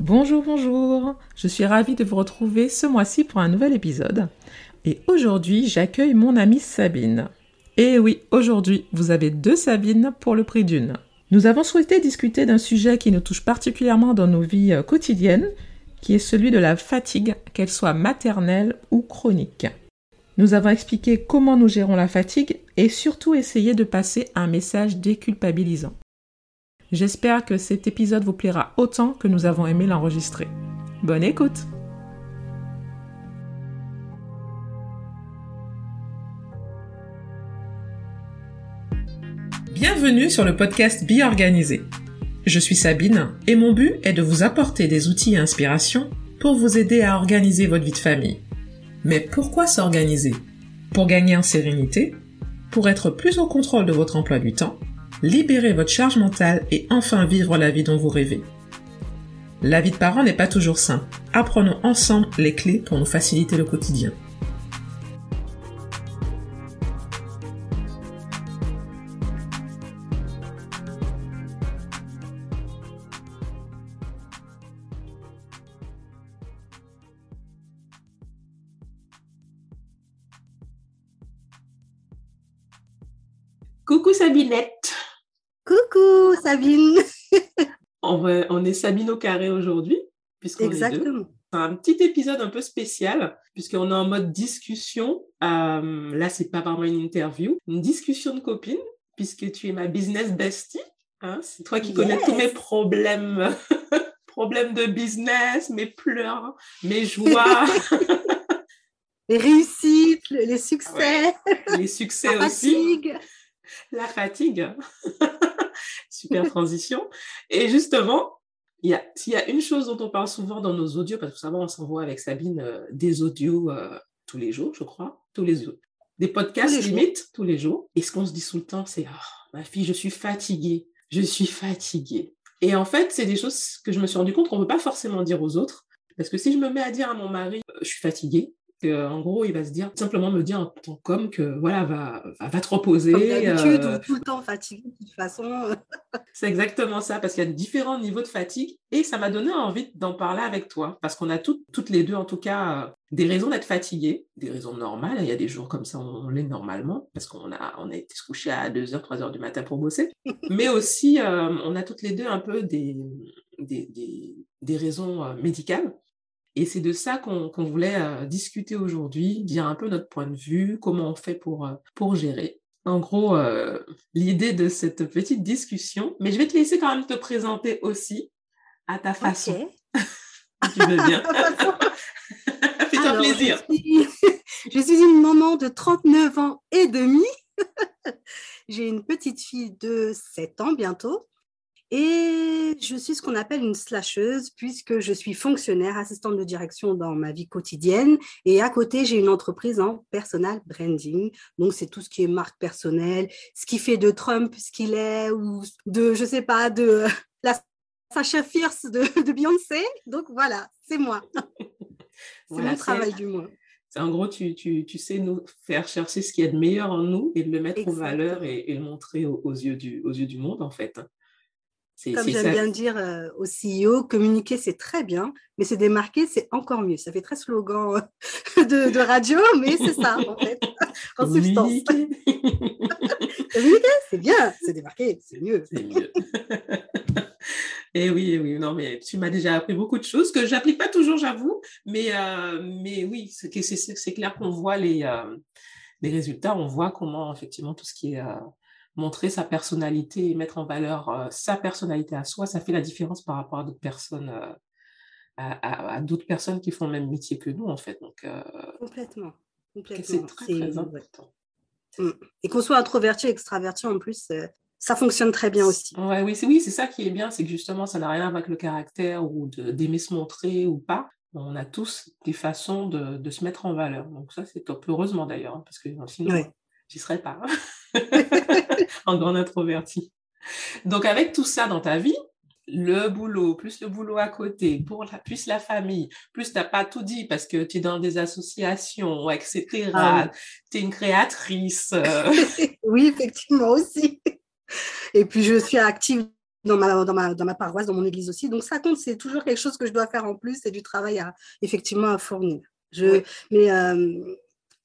Bonjour, bonjour. Je suis ravie de vous retrouver ce mois-ci pour un nouvel épisode. Et aujourd'hui, j'accueille mon amie Sabine. Et oui, aujourd'hui, vous avez deux Sabines pour le prix d'une. Nous avons souhaité discuter d'un sujet qui nous touche particulièrement dans nos vies euh, quotidiennes, qui est celui de la fatigue, qu'elle soit maternelle ou chronique. Nous avons expliqué comment nous gérons la fatigue et surtout essayé de passer un message déculpabilisant. J'espère que cet épisode vous plaira autant que nous avons aimé l'enregistrer. Bonne écoute Bienvenue sur le podcast Bi Organisé. Je suis Sabine et mon but est de vous apporter des outils et inspirations pour vous aider à organiser votre vie de famille. Mais pourquoi s'organiser? Pour gagner en sérénité, pour être plus au contrôle de votre emploi du temps, libérer votre charge mentale et enfin vivre la vie dont vous rêvez. La vie de parent n'est pas toujours simple. Apprenons ensemble les clés pour nous faciliter le quotidien. Coucou Sabinette. Sabine. on, est Sabine au carré aujourd'hui, puisqu'on Exactement. C'est un petit épisode un peu spécial, puisqu'on est en mode discussion. Euh, là, c'est pas vraiment une interview, une discussion de copine, puisque tu es ma business bestie. Hein. c'est toi qui connais tous mes problèmes, problèmes de business, mes pleurs, mes joies. les réussites, les succès. Les succès aussi la fatigue. Super transition. Et justement, il y a, s'il y a une chose dont on parle souvent dans nos audios, parce que savoir, on s'envoie avec Sabine euh, des audios euh, tous les jours, je crois, tous les jours. Des podcasts limite tous les jours. Et ce qu'on se dit tout le temps, c'est oh, ma fille, je suis fatiguée. Je suis fatiguée. Et en fait, c'est des choses que je me suis rendu compte qu'on ne peut pas forcément dire aux autres. Parce que si je me mets à dire à mon mari, euh, je suis fatiguée, en gros, il va se dire, simplement me dire en tant qu'homme que voilà, va, va, te reposer. Comme d'habitude, euh... tout le temps fatigué de toute façon. c'est exactement ça, parce qu'il y a différents niveaux de fatigue et ça m'a donné envie d'en parler avec toi, parce qu'on a toutes les deux, en tout cas, euh, des raisons d'être fatiguées, des raisons normales. Il y a des jours comme ça, on, l'est normalement, parce qu'on a, on a été se coucher à 2h, 3h du matin pour bosser. Mais aussi, euh, on a toutes les deux un peu des, des, des, des raisons médicales et c'est de ça qu'on voulait euh, discuter aujourd'hui, dire un peu notre point de vue, comment on fait pour, euh, pour gérer. En gros, euh, l'idée de cette petite discussion, mais je vais te laisser quand même te présenter aussi à ta façon. tu veux bien. Fais-toi plaisir. Je suis, je suis une maman de 39 ans et demi. J'ai une petite fille de 7 ans bientôt et je suis ce qu'on appelle une slasheuse puisque je suis fonctionnaire, assistante de direction dans ma vie quotidienne. Et à côté, j'ai une entreprise en personal branding. Donc, c'est tout ce qui est marque personnelle, ce qui fait de Trump ce qu'il est ou de, je sais pas, de la Sacha Fierce de, de Beyoncé. Donc, voilà, c'est moi. c'est mon travail du mois. En gros, tu, tu, tu, sais nous faire chercher ce qui est de meilleur en nous et de le mettre en valeur et, et, le montrer aux, aux, yeux du, aux yeux du monde, en fait. Comme j'aime bien dire euh, au CEO, communiquer c'est très bien, mais se démarquer c'est encore mieux. Ça fait très slogan euh, de, radio, mais c'est ça en fait, en substance. communiquer, c'est bien, se démarquer, c'est mieux. C'est mieux. Et eh oui, eh oui, non, mais tu m'as déjà appris beaucoup de choses que j'applique pas toujours, j'avoue, mais, euh, mais oui, c'est clair qu'on voit les, les résultats, on voit comment effectivement tout ce qui est montrer sa personnalité et mettre en valeur euh, sa personnalité à soi, ça fait la différence par rapport à d'autres personnes, euh, à, d'autres personnes qui font le même métier que nous, en fait. Donc, euh, complètement. complètement. C'est très, important. Mm. Et qu'on soit introverti, extraverti, en plus, ça fonctionne très bien aussi. Ouais, oui, c'est oui, ça qui est bien, c'est que justement, ça n'a rien avec le caractère ou d'aimer se montrer ou pas. On a tous des façons de, de, se mettre en valeur. Donc ça, c'est top. Heureusement d'ailleurs, hein, parce que sinon, ouais. J'y serais pas. en grande introvertie. Donc, avec tout ça dans ta vie, le boulot, plus le boulot à côté, pour la, plus la famille, plus tu n'as pas tout dit parce que tu es dans des associations, etc. Ah tu es une créatrice. oui, effectivement aussi. Et puis, je suis active dans ma, dans, ma, dans ma paroisse, dans mon église aussi. Donc ça compte, c'est toujours quelque chose que je dois faire en plus, c'est du travail à, effectivement à fournir. Je, Mais euh,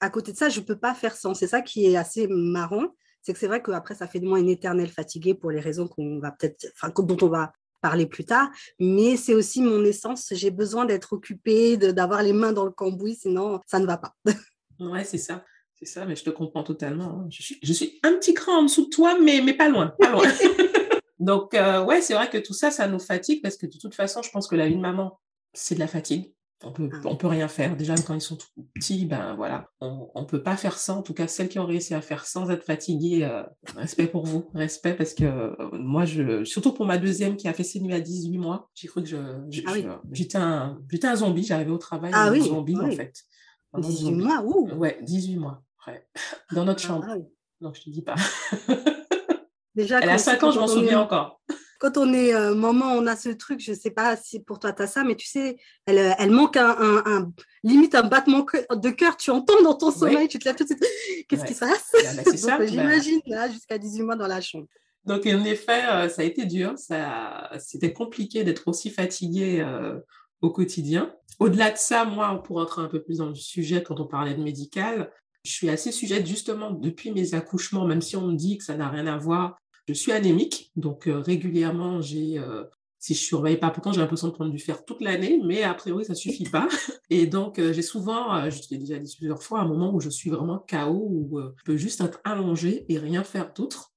à côté de ça, je ne peux pas faire sans. C'est ça qui est assez marrant. C'est que c'est vrai qu'après, ça fait de moi une éternelle fatiguée pour les raisons qu'on va peut-être, enfin, dont on va parler plus tard. Mais c'est aussi mon essence. J'ai besoin d'être occupée, d'avoir les mains dans le cambouis, sinon ça ne va pas. ouais, c'est ça. C'est ça, mais je te comprends totalement. Hein. Je suis, je suis un petit cran en dessous de toi, mais, mais pas loin. Pas loin. Donc, euh, ouais, c'est vrai que tout ça, ça nous fatigue parce que de toute façon, je pense que la vie de maman, c'est de la fatigue. On peut, ah. on peut rien faire. Déjà, quand ils sont tout petits, ben voilà, on, on peut pas faire sans. En tout cas, celles qui ont réussi à faire sans être fatiguées, euh, respect pour vous, respect parce que euh, moi, je, surtout pour ma deuxième qui a fait ses nuits à 18 mois, j'ai cru que je, ah j'étais un, j'étais un zombie. J'arrivais au travail, ah, un zombie en fait. 18 mois, ouh. Ouais, 18 mois. Ouais. Dans notre chambre. Donc, je te dis pas. Déjà, Elle a 5 ans, je m'en souviens encore. Quand on est euh, maman, on a ce truc, je ne sais pas si pour toi tu as ça, mais tu sais, elle, euh, elle manque un, un, limite un battement de cœur, tu entends dans ton sommeil, tu te lèves tout de suite, qu'est-ce qui se passe? Bah, bah, bah. J'imagine, jusqu'à 18 mois dans la chambre. Donc, en effet, euh, ça a été dur, ça, c'était compliqué d'être aussi fatiguée au quotidien. Au-delà de ça, moi, pour entrer un peu plus dans le sujet, quand on parlait de médical, je suis assez sujette justement depuis mes accouchements, même si on me dit que ça n'a rien à voir je suis anémique, donc euh, régulièrement, j'ai, euh, si je surveille pas, pourtant j'ai l'impression de prendre du fer toute l'année, mais a priori ça suffit pas. Et donc euh, j'ai souvent, je l'ai déjà dit plusieurs fois, un moment où je suis vraiment KO, où je peux juste être allongée et rien faire d'autre.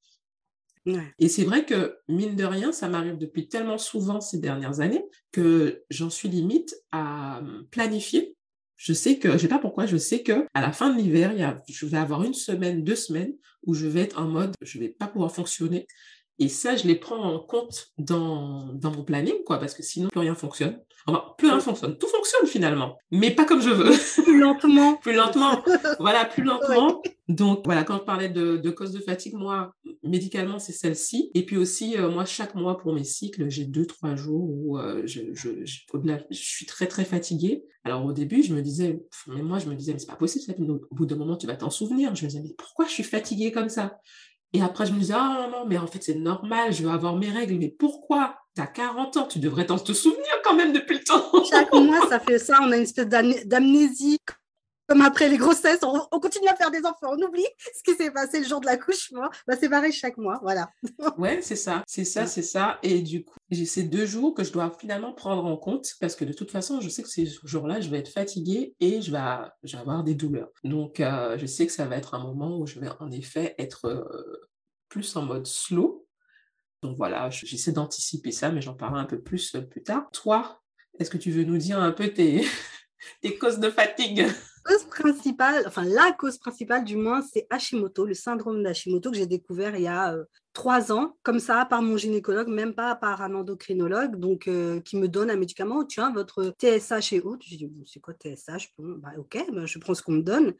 Et c'est vrai que, mine de rien, ça m'arrive depuis tellement souvent ces dernières années que j'en suis limite à planifier je sais que, je sais pas pourquoi, je sais que à la fin de l'hiver, je vais avoir une semaine, deux semaines où je vais être en mode, je vais pas pouvoir fonctionner. Et ça, je les prends en compte dans, dans mon planning, quoi, parce que sinon, plus rien fonctionne. Enfin, plus rien fonctionne. Tout fonctionne finalement, mais pas comme je veux. Plus lentement. plus lentement. Voilà, plus lentement. Donc, voilà, quand je parlais de, de cause de fatigue, moi, médicalement, c'est celle-ci. Et puis aussi, euh, moi, chaque mois pour mes cycles, j'ai deux, trois jours où euh, je, je, je, je, suis très, très fatiguée. Alors, au début, je me disais, mais moi, je me disais, mais c'est pas possible, au bout d'un moment, tu vas t'en souvenir. Je me disais, mais pourquoi je suis fatiguée comme ça? Et après, je me disais, ah non, non, mais en fait, c'est normal, je vais avoir mes règles. Mais pourquoi? Tu as 40 ans, tu devrais t'en te souvenir quand même depuis le temps. Chaque mois, ça fait ça, on a une espèce d'amnésie comme après les grossesses, on, continue à faire des enfants, on oublie ce qui s'est passé le jour de l'accouchement. Bah, c'est pareil chaque mois, voilà. ouais, c'est ça, c'est ça, c'est ça. Et du coup, j'ai ces deux jours que je dois finalement prendre en compte parce que de toute façon, je sais que ces jours-là, je vais être fatiguée et je vais, je vais avoir des douleurs. Donc, euh, je sais que ça va être un moment où je vais en effet être euh, plus en mode slow. Donc voilà, j'essaie d'anticiper ça, mais j'en parlerai un peu plus euh, plus tard. Toi, est-ce que tu veux nous dire un peu tes, tes causes de fatigue? Cause principale, enfin la cause principale du moins, c'est Hashimoto, le syndrome d'Hashimoto que j'ai découvert il y a euh, trois ans, comme ça, par mon gynécologue, même pas par un endocrinologue, donc euh, qui me donne un médicament. Tu as votre TSH est haut. Je dis, c'est quoi TSH bah, Ok, bah, je prends ce qu'on me donne.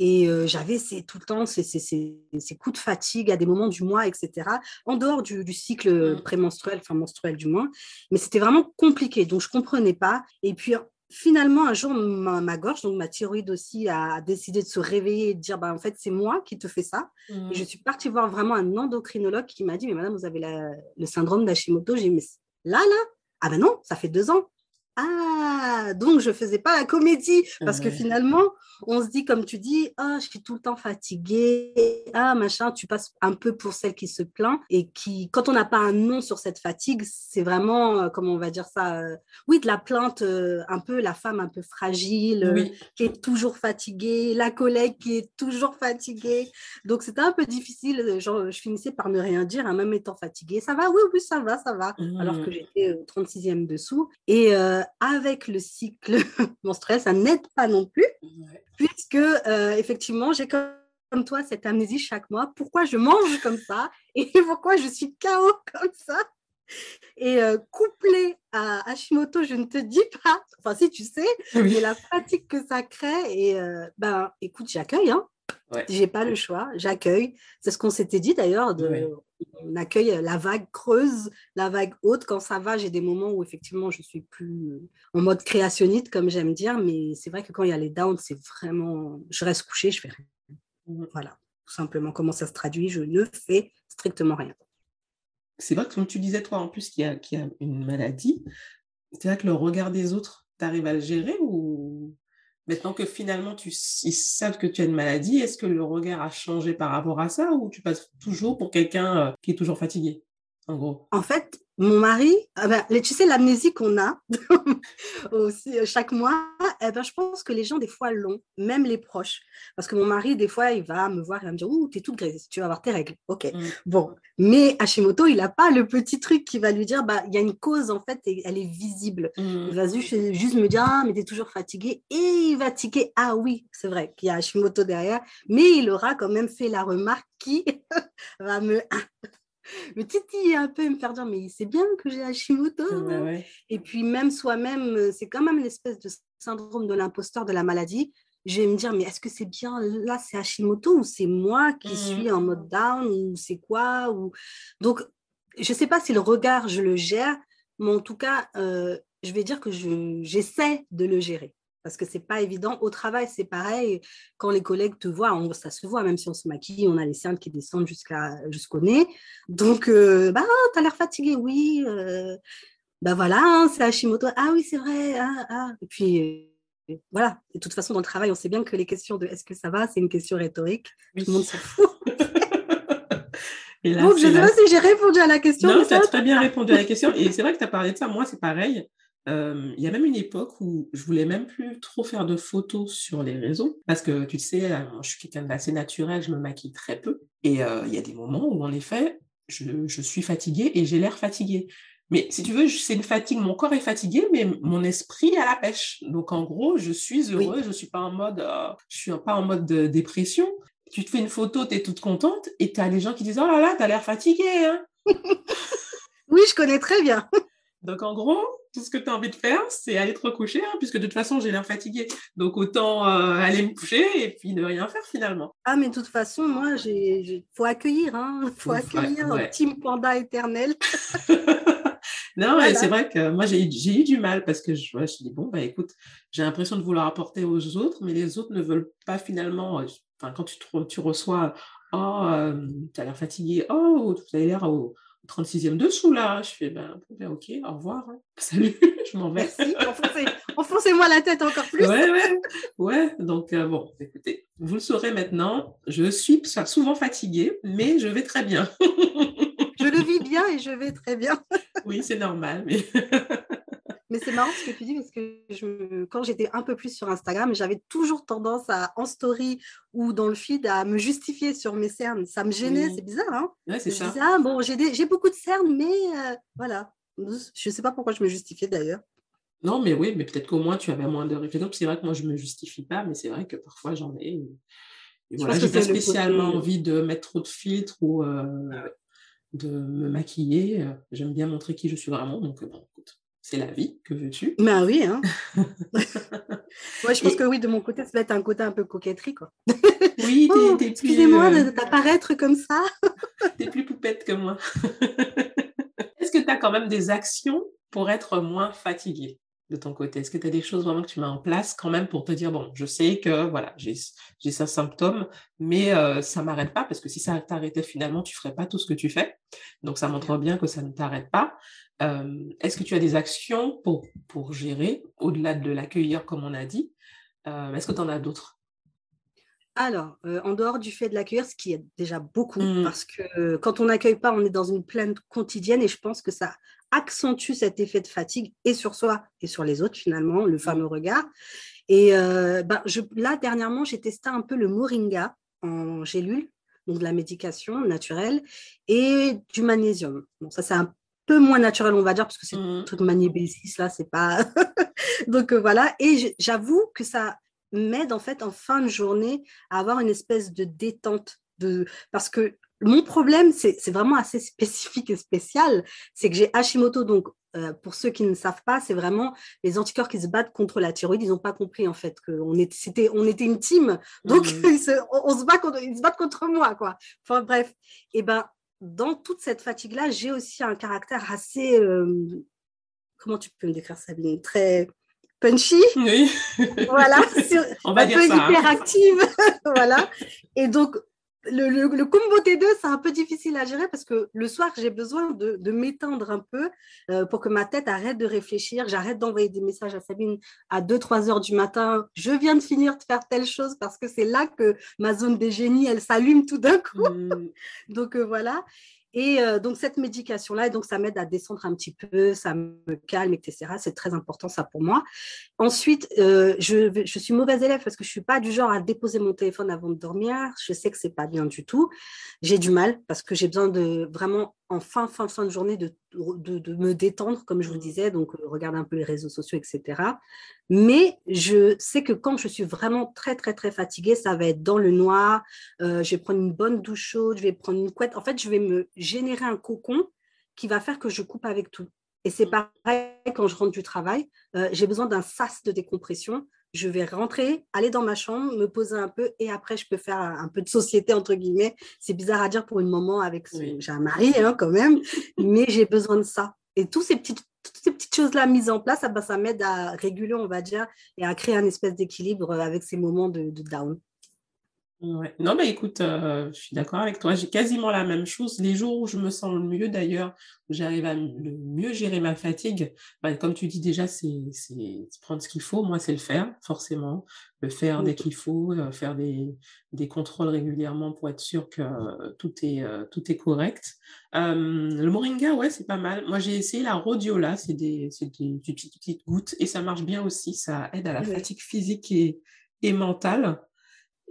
Et euh, j'avais tout le temps ces, ces, ces, coups de fatigue à des moments du mois, etc., en dehors du, du cycle mmh. prémenstruel, enfin menstruel du moins. Mais c'était vraiment compliqué, donc je ne comprenais pas. Et puis finalement, un jour, ma, gorge, donc ma thyroïde aussi, a décidé de se réveiller et de dire, bah, en fait, c'est moi qui te fais ça. Mmh. Et je suis partie voir vraiment un endocrinologue qui m'a dit, mais madame, vous avez le syndrome d'Hashimoto. J'ai dit, mais là, là, ah ben non, ça fait deux ans. Ah, donc je faisais pas la comédie parce que finalement, on se dit, comme tu dis, ah, je suis tout le temps fatiguée, ah, machin, tu passes un peu pour celle qui se plaint et qui, quand on n'a pas un nom sur cette fatigue, c'est vraiment, euh, comment on va dire ça, euh, oui, de la plainte, euh, un peu la femme un peu fragile, qui est toujours fatiguée, la collègue qui est toujours fatiguée. Donc c'était un peu difficile, genre, je finissais par ne rien dire, hein, même étant fatiguée. Ça va, oui, oui, ça va, ça va. Alors que mmh. j'étais au 36e dessous. Et avec le cycle menstruel, ça n'aide pas non plus, puisque euh, effectivement, j'ai comme toi cette amnésie chaque mois. Pourquoi je mange comme ça et pourquoi je suis KO comme ça? Et euh, couplé à Hashimoto, je ne te dis pas, enfin si tu sais, mais la pratique que ça crée, et euh, ben écoute, j'accueille, hein. J'ai pas le choix, j'accueille. C'est ce qu'on s'était dit d'ailleurs, de, on accueille la vague creuse, la vague haute. Quand ça va, j'ai des moments où effectivement je suis plus en mode créationniste, comme j'aime dire, mais c'est vrai que quand il y a les downs, c'est vraiment, je reste couchée, je fais rien. Mmh. Voilà, tout simplement comment ça se traduit, je ne fais strictement rien. c'est vrai que comme tu disais, toi, en plus, qui a, qui a une maladie, c'est vrai que le regard des autres, tu arrives à le gérer ou maintenant que finalement tu, ils savent que tu as une maladie, est-ce que le regard a changé par rapport à ça ou tu passes toujours pour quelqu'un euh, qui est toujours fatigué, en gros? En fait, mon mari, ah ben, tu sais, l'amnésie qu'on a aussi euh, chaque mois, eh ben, je pense que les gens, des fois, l'ont, même les proches. Parce que mon mari, des fois, il va me voir, il va me dire Ouh, t'es toute grise, tu vas avoir tes règles. Ok. Mm. Bon. Mais Hashimoto, il n'a pas le petit truc qui va lui dire bah, il y a une cause, en fait, et elle est visible. Mm. Il va juste, me dire Ah, mais t'es toujours fatigué. Et il va tiquer Ah oui, c'est vrai qu'il y a Hashimoto derrière. Mais il aura quand même fait la remarque qui va me me titiller un peu et me faire dire mais c'est bien que j'ai Hashimoto. Et puis même soi-même, euh, c'est quand même l'espèce de syndrome de l'imposteur de la maladie. Je vais me dire mais est-ce que c'est bien là c'est Hashimoto ou c'est moi qui mmh. suis en mode down ou c'est quoi ou donc je sais pas si le regard je le gère, mais en tout cas euh, je vais dire que j'essaie de le gérer parce que c'est pas évident. Au travail, c'est pareil. Quand les collègues te voient, ça se voit, même si on se maquille, on a les cernes qui descendent jusqu'à, jusqu'au nez. Donc, euh, bah, tu as l'air fatigué, oui. Euh, bah voilà, hein, c'est Hashimoto. Ah oui, c'est vrai. Ah, ah. Et puis, euh, voilà. de toute façon, dans le travail, on sait bien que les questions de est-ce que ça va, c'est une question rhétorique. Tout le monde s'en fout. Donc, je sais pas si j'ai répondu à la question. Non, tu as très bien répondu à la question. Et c'est vrai que tu as parlé de ça. Moi, c'est pareil il y a même une époque où je voulais même plus trop faire de photos sur les réseaux parce que tu sais, je suis quelqu'un d'assez naturel, je me maquille très peu et il y a des moments où en effet, je, je suis fatiguée et j'ai l'air fatiguée. Mais si tu veux, c'est une fatigue, mon corps est fatigué, mais mon esprit à la pêche. Donc en gros, je suis heureuse, je suis pas en mode, je suis pas en mode de dépression. Tu te fais une photo, tu es toute contente et tu as les gens qui disent oh là là, tu as l'air fatiguée. Hein oui, je connais très bien. Donc en gros, tout ce que tu as envie de faire, c'est aller te recoucher, hein, puisque de toute façon, j'ai l'air fatiguée. Donc autant euh, aller me coucher et puis ne rien faire finalement. Ah, mais de toute façon, moi, il faut accueillir, hein, faut accueillir un Team Panda éternel. non, c'est vrai que moi, j'ai eu du mal parce que je, me suis dit, bon, bah écoute, j'ai l'impression de vouloir apporter aux autres, mais les autres ne veulent pas finalement. Euh, enfin, quand tu, tu reçois, oh, euh, tu as l'air fatigué, oh, tu as l'air. Oh, 36e dessous là. Je fais, ben, ben ok, au revoir. Hein. Salut, je m'en vais. Merci, enfoncez-moi la tête encore plus. Ouais, ouais, ouais. Donc, euh, bon, écoutez, vous le saurez maintenant, je suis souvent fatiguée, mais je vais très bien. je le vis bien et je vais très bien. oui, c'est normal, mais. Mais c'est marrant ce que tu dis parce que je, quand j'étais un peu plus sur Instagram, j'avais toujours tendance à, en story ou dans le feed, à me justifier sur mes cernes. Ça me gênait, c'est bizarre. Hein ouais, c'est ça. ah, bon, j'ai beaucoup de cernes, mais euh, voilà. Je ne sais pas pourquoi je me justifiais d'ailleurs. Non, mais oui, mais peut-être qu'au moins tu avais moins de réflexion. C'est vrai que moi, je ne me justifie pas, mais c'est vrai que parfois j'en ai. Et voilà, j'ai pas spécialement envie de mettre trop de filtres ou euh, de me maquiller. J'aime bien montrer qui je suis vraiment. Donc, bon, écoute c'est la vie, que veux-tu? Ben oui, hein. Moi, je pense que oui, de mon côté, ça va être un côté un peu coquetterie, quoi. Oui, oh, Excusez-moi euh, d'apparaître comme ça. t'es plus poupette que moi. Est-ce que tu as quand même des actions pour être moins fatiguée? De ton côté? Est-ce que tu as des choses vraiment que tu mets en place quand même pour te dire, bon, je sais que voilà, j'ai ce symptôme, mais euh, ça ne m'arrête pas, parce que si ça t'arrêtait finalement, tu ne ferais pas tout ce que tu fais. Donc, ça montre bien que ça ne t'arrête pas. Euh, est-ce que tu as des actions pour, pour gérer, au-delà de l'accueillir, comme on a dit? Euh, Est-ce que tu en as d'autres? Alors, euh, en dehors du fait de l'accueillir, ce qui est déjà beaucoup, mmh. parce que quand on n'accueille pas, on est dans une plainte quotidienne et je pense que ça accentue cet effet de fatigue et sur soi et sur les autres finalement, le fameux regard. Et ben, je, là, dernièrement, j'ai testé un peu le moringa en gélule, donc de la médication naturelle, et du magnésium. Bon, ça, c'est un peu moins naturel, on va dire, parce que c'est un mmh. truc magnébésis, là, c'est pas. Donc euh, voilà. Et j'avoue que ça m'aide, en fait, en fin de journée, à avoir une espèce de détente. De... Parce que mon problème, c'est vraiment assez spécifique et spécial. C'est que j'ai Hashimoto. Donc, euh, pour ceux qui ne savent pas, c'est vraiment les anticorps qui se battent contre la thyroïde. Ils n'ont pas compris, en fait, qu'on était, on était une team. Donc, mmh. ils, se, on, se bat contre, ils se battent contre moi, quoi. Enfin, bref. Et ben, dans toute cette fatigue-là, j'ai aussi un caractère assez. Euh, comment tu peux me décrire, Sabine? Très punchy. Oui. Voilà. On va un dire peu ça, hein. hyperactive. voilà. Et donc, le, combo des deux, c'est un peu difficile à gérer parce que le soir, j'ai besoin de, m'étendre un peu euh, pour que ma tête arrête de réfléchir. J'arrête d'envoyer des messages à Sabine à 2-3 heures du matin. Je viens de finir de faire telle chose parce que c'est là que ma zone des génies, elle s'allume tout d'un coup. Mmh. donc euh, voilà. Et euh, donc, cette médication-là, ça m'aide à descendre un petit peu, ça me calme, etc. C'est très important, ça, pour moi. Ensuite, euh, je, je, suis mauvaise élève parce que je ne suis pas du genre à déposer mon téléphone avant de dormir. Je sais que ce n'est pas bien du tout. J'ai du mal parce que j'ai besoin de vraiment en fin, fin, fin de journée de, de, me détendre, comme je vous disais, donc euh, regarder un peu les réseaux sociaux, etc. Mais je sais que quand je suis vraiment très, très, très fatiguée, ça va être dans le noir. Euh, je vais prendre une bonne douche chaude, je vais prendre une couette. En fait, je vais me générer un cocon qui va faire que je coupe avec tout. Et c'est mmh. pareil quand je rentre du travail. Euh, j'ai besoin d'un sas de décompression je vais rentrer, aller dans ma chambre, me poser un peu et après, je peux faire un peu de société, entre guillemets. C'est bizarre à dire pour une maman avec J'ai un mari hein, quand même, mais j'ai besoin de ça. Et tous ces petites, toutes ces petites choses-là mises en place, ah bah, ça m'aide à réguler, on va dire, et à créer un espèce d'équilibre avec ces moments de, de down. Non, mais écoute, euh, je suis d'accord avec toi. J'ai quasiment la même chose. Les jours où je me sens le mieux, d'ailleurs, où j'arrive à le mieux gérer ma fatigue, bah, comme tu dis déjà, c'est prendre ce qu'il faut. Moi, c'est le faire, forcément. Le faire dès qu'il faut, euh, faire des, des, contrôles régulièrement pour être sûr que tout, est, euh, tout est correct. le moringa, ouais, c'est pas mal. Moi, j'ai essayé la rhodiola, c'est des, des, des, petites gouttes, et ça marche bien aussi. Ça aide à la fatigue physique et, et mentale.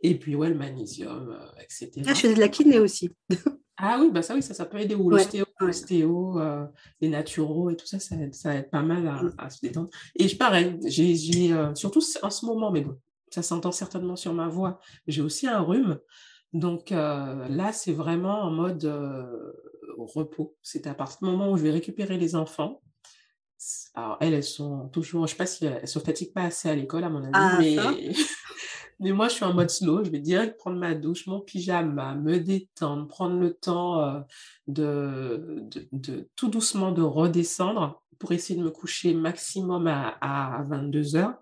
Et puis, ouais, le magnésium, euh, etc. Ah, je faisais de la kiné aussi. ah oui, bah ça, oui, ça, ça peut aider. Ou l'ostéo, euh, les naturaux et tout ça, ça aide, ça aide pas mal à, mm. se détendre. Et je, pareil, j'ai, euh, surtout en ce moment, mais bon, ça s'entend certainement sur ma voix, j'ai aussi un rhume. Donc là, c'est vraiment en mode repos. C'est à partir du moment où je vais récupérer les enfants. Alors, elles, elles sont toujours, je ne sais pas si elles ne se fatiguent pas assez à l'école, à mon avis, ah, mais mais moi, je suis en mode slow. Je vais direct prendre ma douche, mon pyjama, me détendre, prendre le temps euh, de, de, tout doucement de redescendre pour essayer de me coucher maximum à, à 22 heures.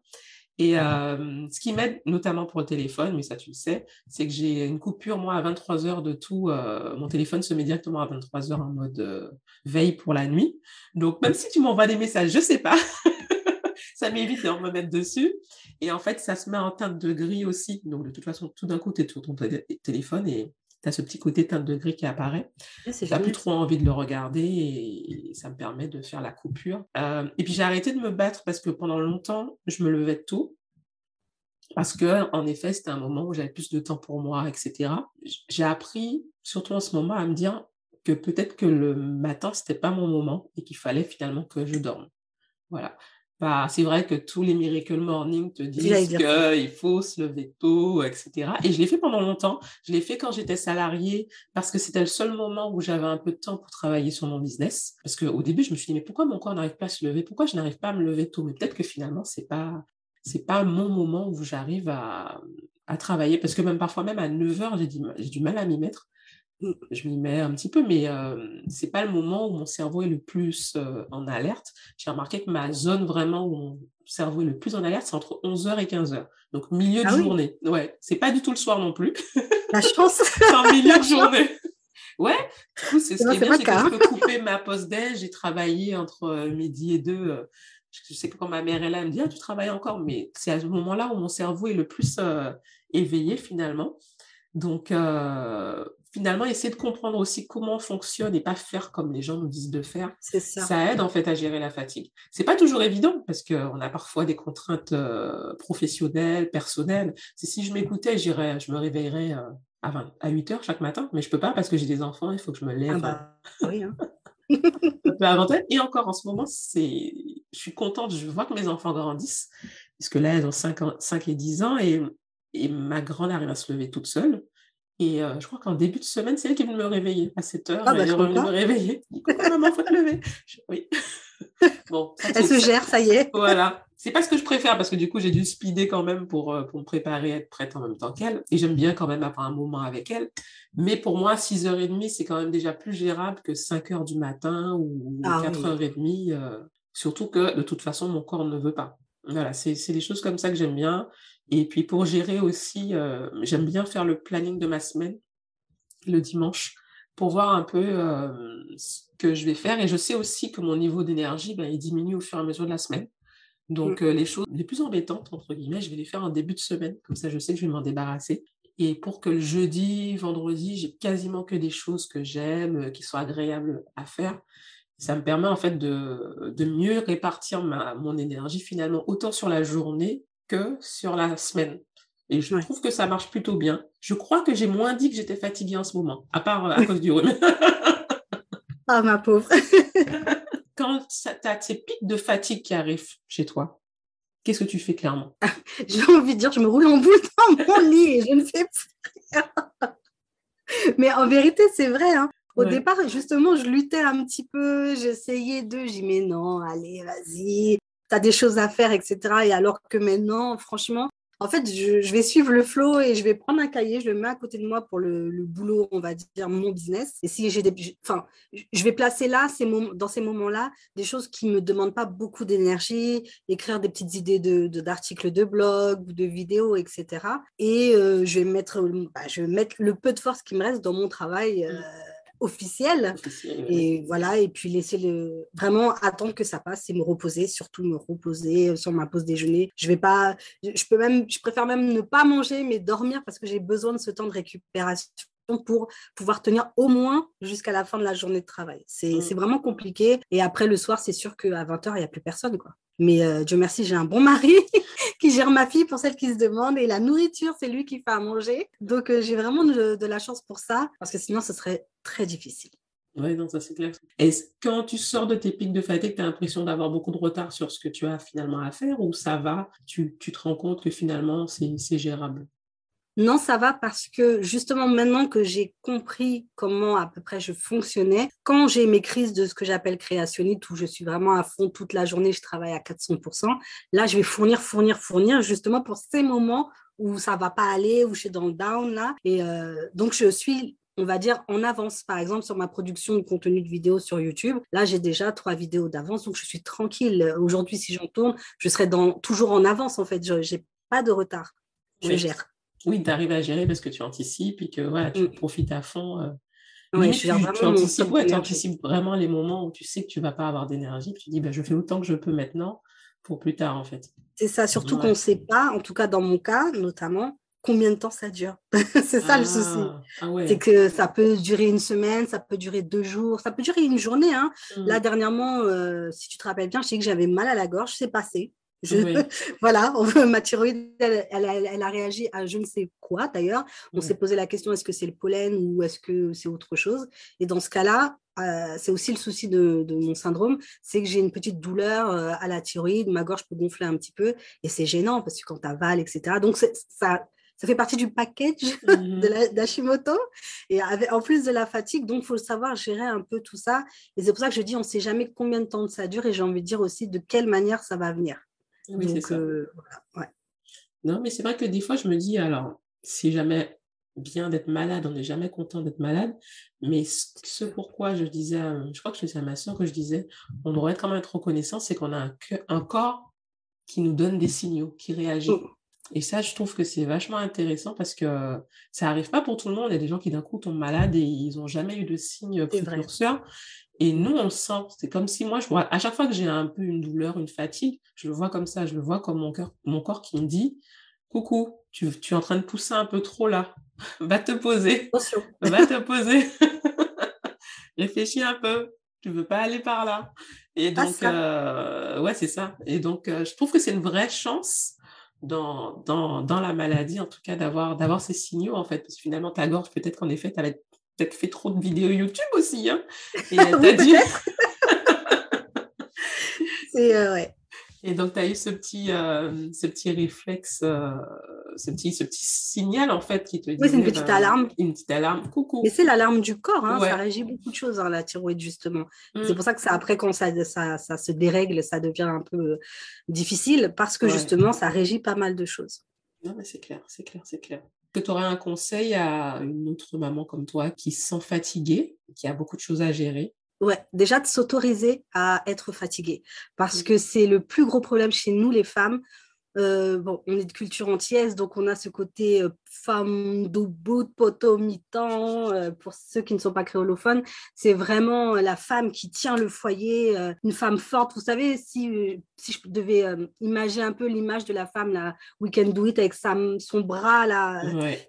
Et euh, ce qui m'aide, notamment pour le téléphone, mais ça tu le sais, c'est que j'ai une coupure, moi, à 23 heures de tout. Euh, mon téléphone se met directement à 23 heures en mode veille pour la nuit. Donc, même si tu m'envoies des messages, je sais pas. ça m'évite de me mettre dessus. Et en fait, ça se met en teinte de gris aussi. Donc, de toute façon, tout d'un coup, tu es sur ton téléphone et tu as ce petit côté teinte de gris qui apparaît. Tu n'as plus trop envie de le regarder et, ça me permet de faire la coupure. Euh, et puis, j'ai arrêté de me battre parce que pendant longtemps, je me levais tôt. Parce que, en effet, c'était un moment où j'avais plus de temps pour moi, etc. J'ai appris, surtout en ce moment, à me dire que peut-être que le matin, c'était pas mon moment et qu'il fallait finalement que je dorme. Voilà. Bah, c'est vrai que tous les Miracle Morning te disent qu'il faut se lever tôt, etc. Et je l'ai fait pendant longtemps. Je l'ai fait quand j'étais salariée parce que c'était le seul moment où j'avais un peu de temps pour travailler sur mon business. Parce qu'au début, je me suis dit, mais pourquoi mon corps n'arrive pas à se lever? Pourquoi je n'arrive pas à me lever tôt? Mais peut-être que finalement, c'est pas, c'est pas mon moment où j'arrive à, à travailler. Parce que même parfois, même à 9 heures, j'ai du mal à m'y mettre je m'y mets un petit peu, mais euh, c'est pas le moment où mon cerveau est le plus euh, en alerte. J'ai remarqué que ma zone vraiment où mon cerveau est le plus en alerte, c'est entre 11h et 15h. Donc milieu de ah journée. Ouais, c'est pas du tout le soir non plus. La chance. c'est en milieu de journée. Ouais, du coup, c'est ce qui est bien, c'est que je peux couper ma pause déj. J'ai travaillé entre euh, midi et deux. Euh, je sais que quand ma mère est là, elle me dit ah, tu travailles encore, mais c'est à ce moment-là où mon cerveau est le plus éveillé finalement. Donc, finalement, essayer de comprendre aussi comment on fonctionne et pas faire comme les gens nous disent de faire, ça. aide en fait à gérer la fatigue. C'est pas toujours évident parce qu'on a parfois des contraintes euh, professionnelles, personnelles. C'est si je m'écoutais, j'irais, je me réveillerais euh, à, à 8 heures chaque matin, mais je peux pas parce que j'ai des enfants, il faut que je me lève. Ah bah, oui, hein. Et encore en ce moment, c'est, je suis contente, je vois que mes enfants grandissent, puisque là, elles ont 5, 5 et 10 ans, et, et ma grande arrive à se lever toute seule. Et euh, je crois qu'en début de semaine, c'est elle qui veut me réveiller à 7 heures. Ah, elle bah, est revenue me réveiller. maman, faut te lever? Oui. bon, elle se gère, ça y est. voilà. C'est pas ce que je préfère parce que du coup, j'ai dû speeder quand même pour, euh, pour me préparer, être prête en même temps qu'elle. Et j'aime bien quand même avoir un moment avec elle. Mais pour moi, 6h30, c'est quand même déjà plus gérable que 5h du matin ou 4h30. Ah euh, surtout que de toute façon, mon corps ne veut pas. Voilà, c'est des choses comme ça que j'aime bien. Et puis pour gérer aussi, euh, j'aime bien faire le planning de ma semaine. le dimanche pour voir un peu ce que je vais faire. Et je sais aussi que mon niveau d'énergie, ben, il diminue au fur et à mesure de la semaine. Donc, mmh. les choses les plus embêtantes, entre guillemets, je vais les faire en début de semaine. Comme ça, je sais que je vais m'en débarrasser. Et pour que le jeudi, vendredi, j'ai quasiment que des choses que j'aime, qui soient agréables à faire. Ça me permet en fait de, de mieux répartir ma, mon énergie finalement, autant sur la journée que sur la semaine. Et je trouve que ça marche plutôt bien. Je crois que j'ai moins dit que j'étais fatiguée en ce moment, à part à cause du rhume. Ah, ma pauvre. Quand tu as ces pics de fatigue qui arrivent chez toi, qu'est-ce que tu fais clairement? J'ai envie de dire, je me roule en bout dans mon lit et je ne fais plus rien. Mais en vérité, c'est vrai. Hein. Au départ, justement, je luttais un petit peu, j'essayais de, j'ai dit, mais non, allez, vas-y, tu as des choses à faire, etc. Et alors que maintenant, franchement, en fait, je, vais suivre le flow et je vais prendre un cahier, je le mets à côté de moi pour le, boulot, on va dire, mon business. Et si j'ai des. Enfin, je vais placer là, ces dans ces moments-là, des choses qui ne me demandent pas beaucoup d'énergie, écrire des petites idées d'articles de, de blog ou de vidéos, etc. Et euh, je, vais mettre, bah, je vais mettre le peu de force qui me reste dans mon travail. Euh, officiel. Et voilà, et puis laisser le vraiment attendre que ça passe et me reposer, surtout me reposer euh, sur ma pause déjeuner. Je vais pas, je peux même, je préfère même ne pas manger, mais dormir parce que j'ai besoin de ce temps de récupération pour pouvoir tenir au moins jusqu'à la fin de la journée de travail. C'est mm. vraiment compliqué. Et après, le soir, c'est sûr qu'à 20h, il n'y a plus personne. Quoi. Mais euh, Dieu merci, j'ai un bon mari qui gère ma fille pour celle qui se demande. Et la nourriture, c'est lui qui fait à manger. Donc, euh, j'ai vraiment de, la chance pour ça, parce que sinon, ce serait très difficile. Oui, non, ça c'est clair. Est-ce quand tu sors de tes pics de fatigue, tu as l'impression d'avoir beaucoup de retard sur ce que tu as finalement à faire ou ça va? Tu, tu te rends compte que finalement c'est gérable? Non, ça va parce que justement maintenant que j'ai compris comment à peu près je fonctionnais, quand j'ai mes crises de ce que j'appelle créationniste, où je suis vraiment à fond toute la journée, je travaille à 400%, là je vais fournir, fournir, fournir justement pour ces moments où ça va pas aller, où je suis dans le down là. Et euh, donc je suis on va dire, en avance. Par exemple, sur ma production de contenu de vidéo sur YouTube, là, j'ai déjà trois vidéos d'avance, donc je suis tranquille. Aujourd'hui, si j'en tourne, je serai dans, toujours en avance, en fait. Je n'ai pas de retard. Je gère oui, tu arrives à gérer parce que tu anticipes et que voilà, tu mm. profites à fond. Euh. Je tu, anticipes, vraiment les moments où tu sais que tu vas pas avoir d'énergie. Tu dis, bah, je fais autant que je peux maintenant pour plus tard, en fait. C'est ça, surtout qu'on ne sait pas, en tout cas dans mon cas notamment, combien de temps ça dure. c'est ça le souci. Ah, ah c'est que ça peut durer une semaine, ça peut durer deux jours, ça peut durer une journée. Hein. Mm. Là, dernièrement, euh, si tu te rappelles bien, je sais que j'avais mal à la gorge, c'est passé. voilà, ma thyroïde, elle, a réagi à je ne sais quoi d'ailleurs. On s'est posé la question est-ce que c'est le pollen ou est-ce que c'est autre chose? Et dans ce cas-là, euh, c'est aussi le souci de, mon syndrome, c'est que j'ai une petite douleur euh, à la thyroïde, ma gorge peut gonfler un petit peu et c'est gênant parce que quand tu avales, etc. Donc ça, ça fait partie du package de d'Hashimoto et en plus de la fatigue, donc il faut savoir gérer un peu tout ça. Et c'est pour ça que je dis on ne sait jamais combien de temps ça dure et j'ai envie de dire aussi de quelle manière ça va venir. Oui, c'est ça. Euh, non, mais c'est vrai que des fois, je me dis, alors, c'est jamais bien d'être malade, on n'est jamais content d'être malade, mais ce, pourquoi je disais, je crois que c'est à ma soeur que je disais, on devrait quand même être reconnaissant, c'est qu'on a un, un, corps qui nous donne des signaux, qui réagit. Mm. Et ça, je trouve que c'est vachement intéressant parce que ça n'arrive pas pour tout le monde. Il y a des gens qui d'un coup tombent malades et ils n'ont jamais eu de signes précurseurs. Et nous, on le sent. C'est comme si moi, je vois, à chaque fois que j'ai un peu une douleur, une fatigue, je le vois comme ça. Je le vois comme mon, cœur, mon corps qui me dit Coucou, tu, tu es en train de pousser un peu trop là. Va te poser. Va te poser. Réfléchis un peu. Tu veux pas aller par là. Et donc, euh, ouais, c'est ça. Et donc, euh, je trouve que c'est une vraie chance dans, dans, dans, la maladie, en tout cas, d'avoir, d'avoir ces signaux, en fait. Parce que finalement, ta gorge, peut-être qu'en effet, tu être peut-être fait trop de vidéos YouTube aussi. Hein et C'est, euh, ouais. Et donc, tu as eu ce petit, euh, ce petit réflexe, euh, ce, petit, ce petit signal, en fait, qui te dit... Oui, c'est une petite alarme. Une petite alarme, coucou. Mais c'est l'alarme du corps, hein, ça régit beaucoup de choses, hein, la thyroïde, justement. C'est mm. pour ça que ça, après, quand ça, ça, ça, se dérègle, ça devient un peu difficile, parce que, justement, ça régit pas mal de choses. Non, mais c'est clair, c'est clair, c'est clair que tu aurais un conseil à une autre maman comme toi qui se sent fatiguée, qui a beaucoup de choses à gérer? Ouais, déjà de s'autoriser à être fatiguée, parce mmh. que c'est le plus gros problème chez nous, les femmes. Euh, bon, on est de culture antillaise, donc on a ce côté euh, femme debout, potomitan, euh, pour ceux qui ne sont pas créolophones, c'est vraiment la femme qui tient le foyer, euh, une femme forte. Vous savez, si, si je devais imaginer un peu l'image de la femme, là, We Can Do It, avec sa, son bras, là,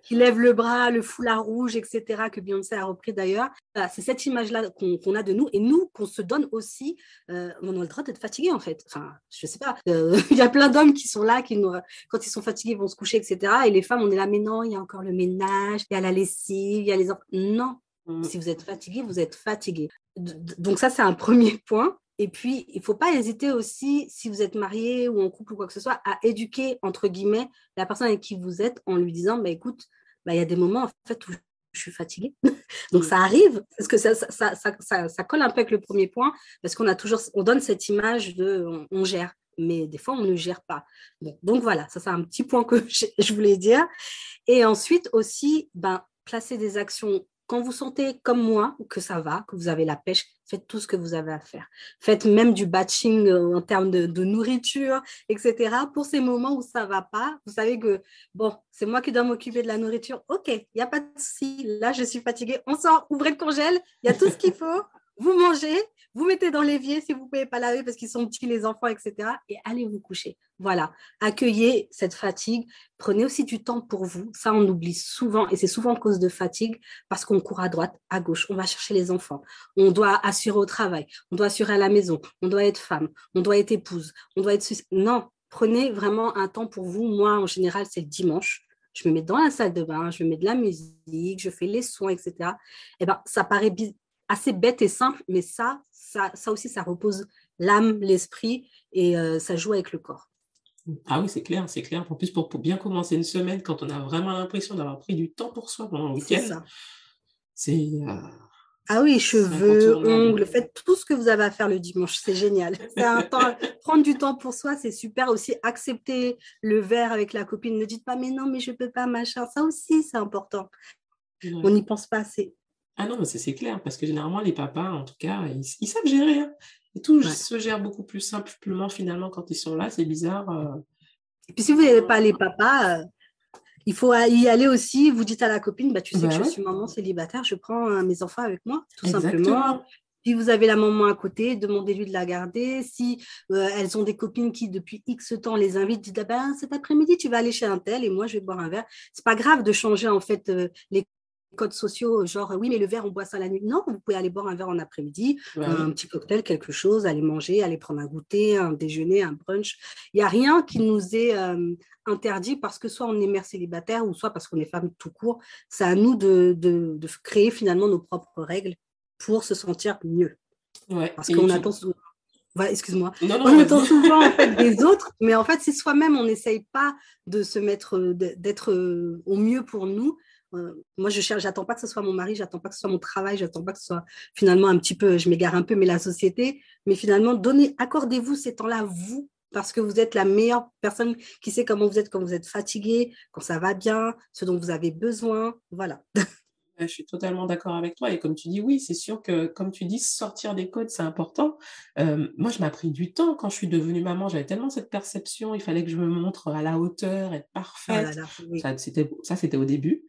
qui lève le bras, le foulard rouge, etc., que Beyoncé a repris d'ailleurs, c'est cette image-là qu'on a de nous, et nous, qu'on se donne aussi, on a le droit d'être fatigué, en fait. Enfin, je sais pas, il y a plein d'hommes qui sont là, qui nous, quand ils sont fatigués, vont se coucher, etc. Et les femmes, on est là, mais non, il y a encore le ménage, il y a la lessive, il y a les. Non, mm. si vous êtes fatigué, vous êtes fatigué. Donc ça, c'est un premier point. Et puis, il ne faut pas hésiter aussi, si vous êtes marié ou en couple ou quoi que ce soit, à éduquer, entre guillemets, la personne avec qui vous êtes en lui disant, bah, écoute, bah, il y a des moments en fait, où je suis fatiguée. Donc, mm. ça arrive, parce que ça, ça, ça, ça, colle un peu avec le premier point, parce qu'on a toujours, on donne cette image de on gère mais des fois, on ne gère pas. donc voilà, ça c'est un petit point que je voulais dire. Et ensuite aussi, ben, placer des actions. Quand vous sentez comme moi que ça va, que vous avez la pêche, faites tout ce que vous avez à faire. Faites même du batching euh, en termes de, nourriture, etc. Pour ces moments où ça va pas, vous savez que, bon, c'est moi qui dois m'occuper de la nourriture. OK, il n'y a pas de souci. Là, je suis fatiguée. On sort, ouvrez le congèle. Il y a tout ce qu'il faut vous mangez, vous mettez dans l'évier si vous ne pouvez pas laver parce qu'ils sont petits les enfants, etc. Et allez vous coucher. Voilà, accueillez cette fatigue. Prenez aussi du temps pour vous. Ça, on oublie souvent et c'est souvent cause de fatigue parce qu'on court à droite, à gauche. On va chercher les enfants. On doit assurer au travail. On doit assurer à la maison. On doit être femme. On doit être épouse. On doit être... Non, prenez vraiment un temps pour vous. Moi, en général, c'est le dimanche je me mets dans la salle de bain, je mets de la musique, je fais les soins, etc. Eh ben, ça paraît assez bête et simple, mais ça, ça, ça aussi, ça repose l'âme, l'esprit et euh, ça joue avec le corps. Ah oui, c'est clair, c'est clair. En plus, pour, pour, bien commencer une semaine, quand on a vraiment l'impression d'avoir pris du temps pour soi pendant le week-end, c'est. Euh, ah oui, cheveux, ongles, faites tout ce que vous avez à faire le dimanche, c'est génial. Un temps, prendre du temps pour soi, c'est super aussi. Accepter le verre avec la copine, ne dites pas mais non, mais je peux pas, machin. Ça aussi, c'est important. On n'y pense pas assez. Ah non, mais c'est clair, parce que généralement, les papas, en tout cas, ils, savent gérer. Hein. Et tout se gère beaucoup plus simplement finalement quand ils sont là. C'est bizarre. Euh. Et puis si vous n'avez pas les papas, euh, il faut y aller aussi. Vous dites à la copine, bah, tu sais que je suis maman célibataire, je prends euh, mes enfants avec moi, tout simplement. Si vous avez la maman à côté, demandez-lui de la garder. Si elles ont des copines qui, depuis X temps, les invitent, dites ah ben, cet après-midi, tu vas aller chez un tel et moi, je vais boire un verre. C'est pas grave de changer en fait les codes sociaux, genre oui, mais le verre, on boit ça la nuit. Non, vous pouvez aller boire un verre en après-midi, un petit cocktail, quelque chose, aller manger, aller prendre un goûter, un déjeuner, un brunch. Il n'y a rien qui nous est euh, interdit parce que soit on est mère célibataire ou soit parce qu'on est femme tout court. C'est à nous de, de, créer finalement nos propres règles pour se sentir mieux. parce qu'on attend souvent. excuse-moi. On attend souvent en fait, des autres, mais en fait, si soi-même on n'essaye pas de se mettre, d'être euh, au mieux pour nous, moi, je cherche, j'attends pas que ce soit mon mari, j'attends pas que ce soit mon travail, j'attends pas que ce soit finalement un petit peu, je m'égare un peu, mais la société. Mais finalement, donnez, accordez-vous ces temps-là, vous, parce que vous êtes la meilleure personne qui sait comment vous êtes quand vous êtes fatigué, quand ça va bien, ce dont vous avez besoin. Voilà. Je suis totalement d'accord avec toi. Et comme tu dis, oui, c'est sûr que, comme tu dis, sortir des codes, c'est important. Euh, moi, je m'ai pris du temps quand je suis devenue maman. J'avais tellement cette perception. Il fallait que je me montre à la hauteur, être oh parfaite. Ça, c'était au début.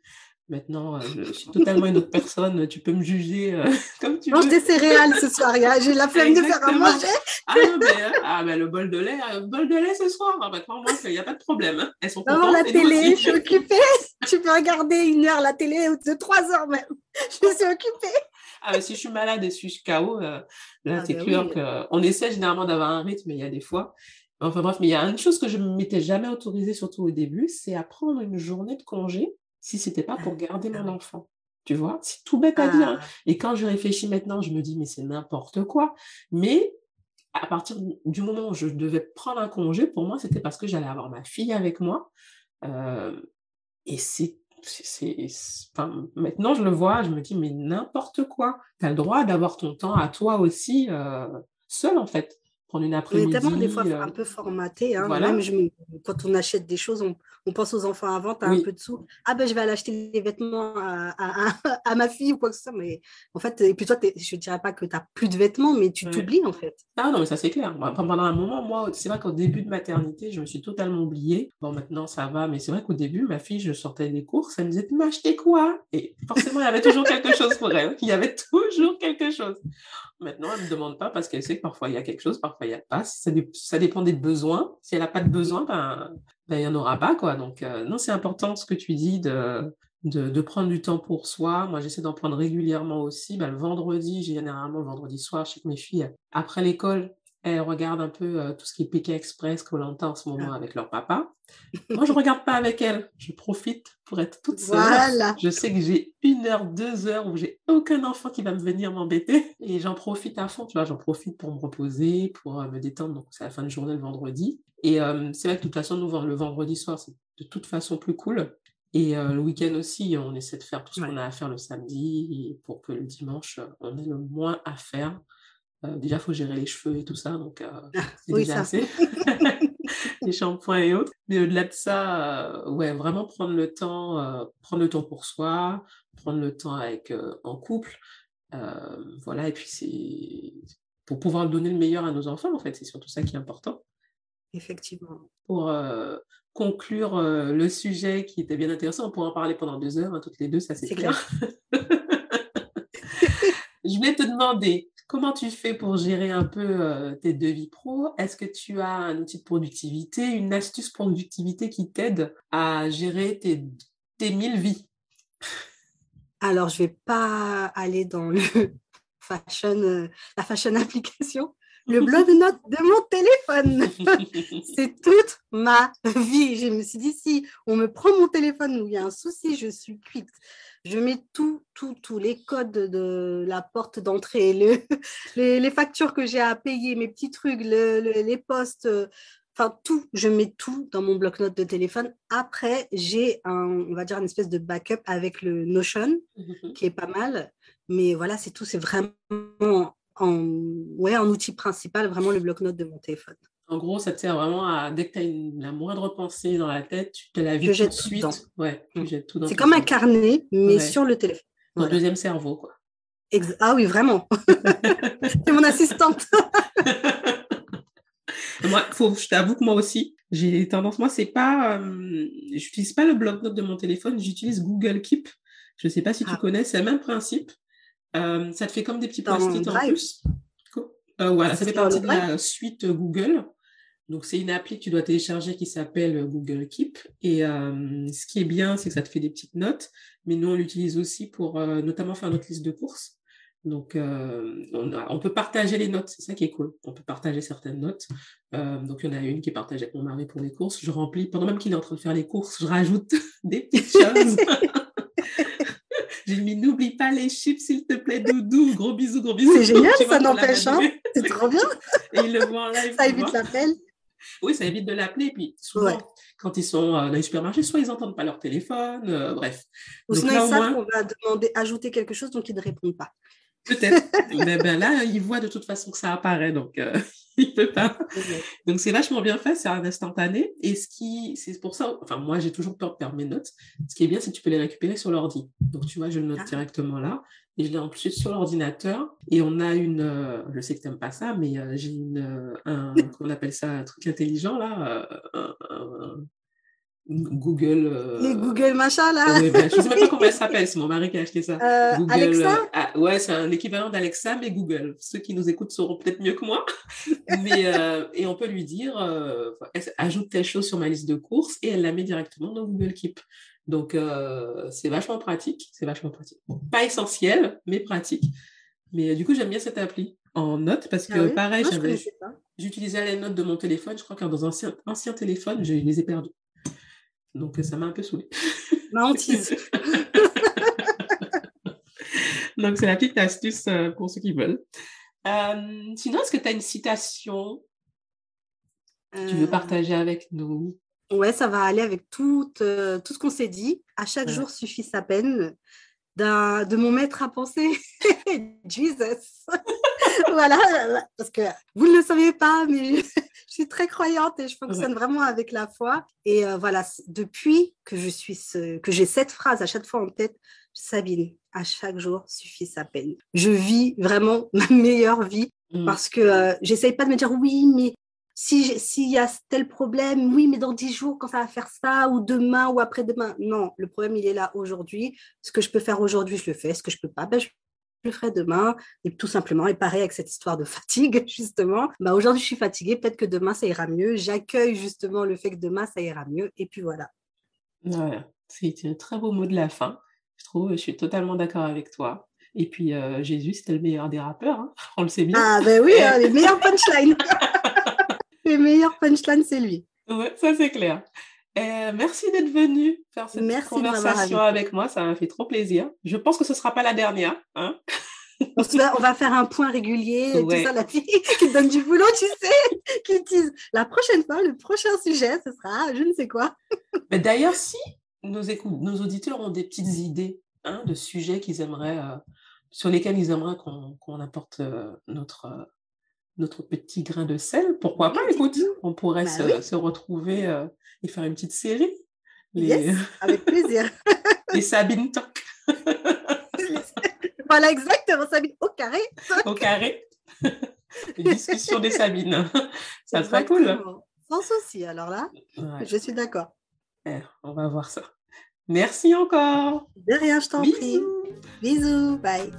Maintenant, euh, je suis totalement une autre personne. Tu peux me juger euh, comme tu Mange des céréales ce soir. J'ai la flemme de faire à manger. ah, non, mais, hein, ah, mais le bol de lait, le bol de lait ce soir. Ah, maintenant, moi, il n'y a pas de problème. Hein. Elles sont contentes. la télé, je suis occupée. tu peux regarder une heure la télé de trois heures même. Je suis occupée. Ah, si je suis malade et si je suis KO, euh, là, ah, c'est bah clair qu'on essaie généralement d'avoir un rythme, mais il y a des fois. Enfin bref, mais il y a une chose que je ne m'étais jamais autorisée, surtout au début, c'est à prendre une journée de congé si c'était pas pour garder mon enfant. Tu vois, c'est tout bête à dire. Hein. Ah. Et quand je réfléchis maintenant, je me dis, mais c'est n'importe quoi. Mais à partir du moment où je devais prendre un congé, pour moi, c'était parce que j'allais avoir ma fille avec moi. Euh, et c'est Enfin, maintenant, je le vois, je me dis, mais n'importe quoi. Tu as le droit d'avoir ton temps à toi aussi, euh, seul en fait prendre une après-midi. tellement des fois un peu formaté. Hein. Même quand on achète des choses, on, pense aux enfants avant, tu as un peu de sous. Ah ben je vais aller acheter des vêtements à, ma fille ou quoi que ce soit. Mais en fait, et puis toi, je ne dirais pas que tu n'as plus de vêtements, mais tu t'oublies en fait. Ah non, mais ça c'est clair. pendant un moment, moi, c'est vrai qu'au début de maternité, je me suis totalement oubliée. Bon, maintenant ça va, mais c'est vrai qu'au début, ma fille, je sortais des courses, elle me disait, tu m'as acheté quoi? Et forcément, il y avait toujours quelque chose pour elle. Il y avait toujours quelque chose. Maintenant, elle ne me demande pas parce qu'elle sait que parfois il y a quelque chose, parfois n'y a pas. Ça, ça, dépend des besoins. Si elle n'a pas de besoin, ben, ben, il n'y en aura pas. Quoi. Donc, euh, non, c'est important ce que tu dis de, de, prendre du temps pour soi. Moi, j'essaie d'en prendre régulièrement aussi. Ben, le vendredi, généralement le vendredi soir, chez mes filles, après l'école, elles regardent un peu euh, tout ce qui est Pékin Express, Colanta en ce moment ah. avec leur papa. Moi, je ne regarde pas avec elles. Je profite pour être toute seule. Je sais que j'ai une heure, deux heures où j'ai aucun enfant qui va me venir m'embêter. Et j'en profite à fond. Tu vois, j'en profite pour me reposer, pour euh, me détendre. Donc, c'est la fin de journée le vendredi. Et euh, c'est vrai que de toute façon, nous, le vendredi soir, c'est de toute façon plus cool. Et le week-end aussi, on essaie de faire tout ce qu'on a à faire le samedi pour que le dimanche, on ait le moins à faire. Euh, déjà, il faut gérer les cheveux et tout ça, donc euh, ah, c'est déjà assez. les shampoings et autres. Mais au-delà de ça, euh, ouais, vraiment prendre le temps, prendre le temps pour soi, prendre le temps avec en couple. voilà, et puis c'est pour pouvoir donner le meilleur à nos enfants, en fait, c'est surtout ça qui est important. Effectivement. Pour conclure le sujet qui était bien intéressant, on pourra en parler pendant deux heures, hein, toutes les deux, ça c'est clair. Je voulais te demander, Comment tu fais pour gérer un peu euh, tes devis pro? Est-ce que tu as un outil de productivité, une astuce productivité qui t'aide à gérer tes, tes 1000 vies? Alors, je ne vais pas aller dans le fashion, euh, la fashion application. Le blog de notes de mon téléphone. C'est toute ma vie. Je me suis dit, si on me prend mon téléphone il y a un souci, je suis cuite je mets tout, tout, tous les codes de la porte d'entrée, les, les, factures que j'ai à payer, mes petits trucs, les postes, enfin tout, je mets tout dans mon bloc-notes de téléphone. Après, j'ai un, on va dire, une espèce de backup avec le Notion, mhm. qui est pas mal. Mais voilà, c'est tout, c'est vraiment en, ouais, en outil principal, vraiment le bloc-notes de mon téléphone. En gros, ça te sert vraiment à, dès que tu as la moindre pensée dans la tête, tu te la vides tout de suite. Ouais, tu mm. jettes tout C'est comme un carnet, mais sur le téléphone. Ton deuxième cerveau, quoi. ah oui, vraiment. c'est mon assistante. moi, faut, je t'avoue que moi aussi, j'ai tendance, moi, c'est pas, euh, j'utilise pas le bloc-notes de mon téléphone, j'utilise Google Keep. Je sais pas si tu ah. connais, c'est le même principe. Euh, ça te fait comme des petits post-it en plus. Euh, voilà, ça fait partie de la suite Google. Donc, c'est une appli que tu dois télécharger qui s'appelle Google Keep. Et euh, ce qui est bien, c'est que ça te fait des petites notes. Mais nous, on l'utilise aussi pour euh, notamment faire notre liste de courses. Donc, on, peut partager les notes. C'est ça qui est cool. On peut partager certaines notes. donc, il y en a une qui est partagée avec mon mari pour les courses. Je remplis, pendant même qu'il est en train de faire les courses, je rajoute des petites choses. J'ai mis n'oublie pas les chips, s'il te plaît, Doudou. Gros bisous, gros bisous. C'est génial, ça n'empêche. Hein c'est trop bien. Et le en live. Ça évite l'appel. Oui, ça évite de l'appeler. Puis souvent, quand ils sont euh, dans les supermarchés, soit ils n'entendent pas leur téléphone, euh, bref. Ou sinon, ils savent qu'on va demander, ajouter quelque chose, donc ils ne répondent pas. Peut-être. Mais ben là, il voit de toute façon que ça apparaît, donc euh, il peut pas. Donc c'est vachement bien fait, c'est un instantané. Et ce qui, c'est pour ça, enfin moi j'ai toujours peur de perdre mes notes. Ce qui est bien, c'est que tu peux les récupérer sur l'ordi. Donc tu vois, je le note ah. directement là et je l'ai en plus sur l'ordinateur. Et on a une, euh, je sais que tu n'aimes pas ça, mais euh, j'ai une, un, comment on appelle ça, un truc intelligent là, un, Google. Euh, Les Google machin là. je ne sais même pas comment elle s'appelle, c'est mon mari qui a acheté ça. Euh, Google, Alexa? euh, ah, Ouais, c'est un équivalent d'Alexa, mais Google. Ceux qui nous écoutent sauront peut-être mieux que moi. mais, et on peut lui dire ajoute telle chose sur ma liste de courses et elle la met directement dans Google Keep. Donc, c'est vachement pratique. C'est vachement pratique. pas essentiel, mais pratique. Mais du coup, j'aime bien cette appli en notes parce que, ah pareil, j'utilisais les notes de mon téléphone. Je crois que dans un ancien, ancien téléphone, je les ai perdues. Donc, ça m'a un peu saoulée. Ma hantise. Donc, c'est la petite astuce euh, pour ceux qui veulent. Euh, sinon, est-ce que tu as une citation que tu veux euh. partager avec nous? Ouais, ça va aller avec tout, tout ce qu'on s'est dit. À chaque jour suffit sa peine. De mon maître à penser, Jesus. voilà, parce que vous ne le saviez pas, mais suis très croyante et je fonctionne vraiment avec la foi. Et euh, voilà, depuis que je suis ce, que j'ai cette phrase à chaque fois en tête, Sabine, à chaque jour suffit sa peine. Je vis vraiment ma meilleure vie mm. parce que euh, j'essaye pas de me dire oui, mais s'il si y a tel problème, oui, mais dans dix jours, quand ça va faire ça, ou demain, ou après-demain. Non, le problème, il est là aujourd'hui. Ce que je peux faire aujourd'hui, je le fais. Ce que je peux pas, ben, je le ferai demain. Et tout simplement, et pareil avec cette histoire de fatigue, justement. Bah, aujourd'hui, je suis fatiguée. Peut-être que demain, ça ira mieux. J'accueille justement le fait que demain, ça ira mieux. Et puis voilà. Ouais, c'est un très beau mot de la fin. Je trouve, je suis totalement d'accord avec toi. Et puis, euh, Jésus, c'était le meilleur des rappeurs, hein. on le sait bien. Ah, ben oui, hein, les meilleurs punchlines. les meilleurs punchlines, c'est lui. Ouais, ça c'est clair. Euh, merci d'être venu faire cette conversation avec moi, ça m'a fait trop plaisir. Je pense que ce ne sera pas la dernière. Hein on, va, faire un point régulier, tout ça, la fille qui donne du boulot, tu sais, qui utilise. La prochaine fois, le prochain sujet, ce sera je ne sais quoi. D'ailleurs, si nos, nos auditeurs ont des petites idées hein, de sujets qu'ils aimeraient, euh, sur lesquels ils aimeraient qu'on apporte euh, notre, notre petit grain de sel, pourquoi pas, écoute, on pourrait bah se, retrouver euh, et faire une petite série. Les... avec plaisir. les Sabine Talk. voilà, exactement, Sabine au carré. Au carré. Les discussions des Sabines. Ça serait cool. Sans souci, alors là, je suis d'accord. Eh, on va voir ça. Merci encore. De rien, je t'en prie. Bisous, bye.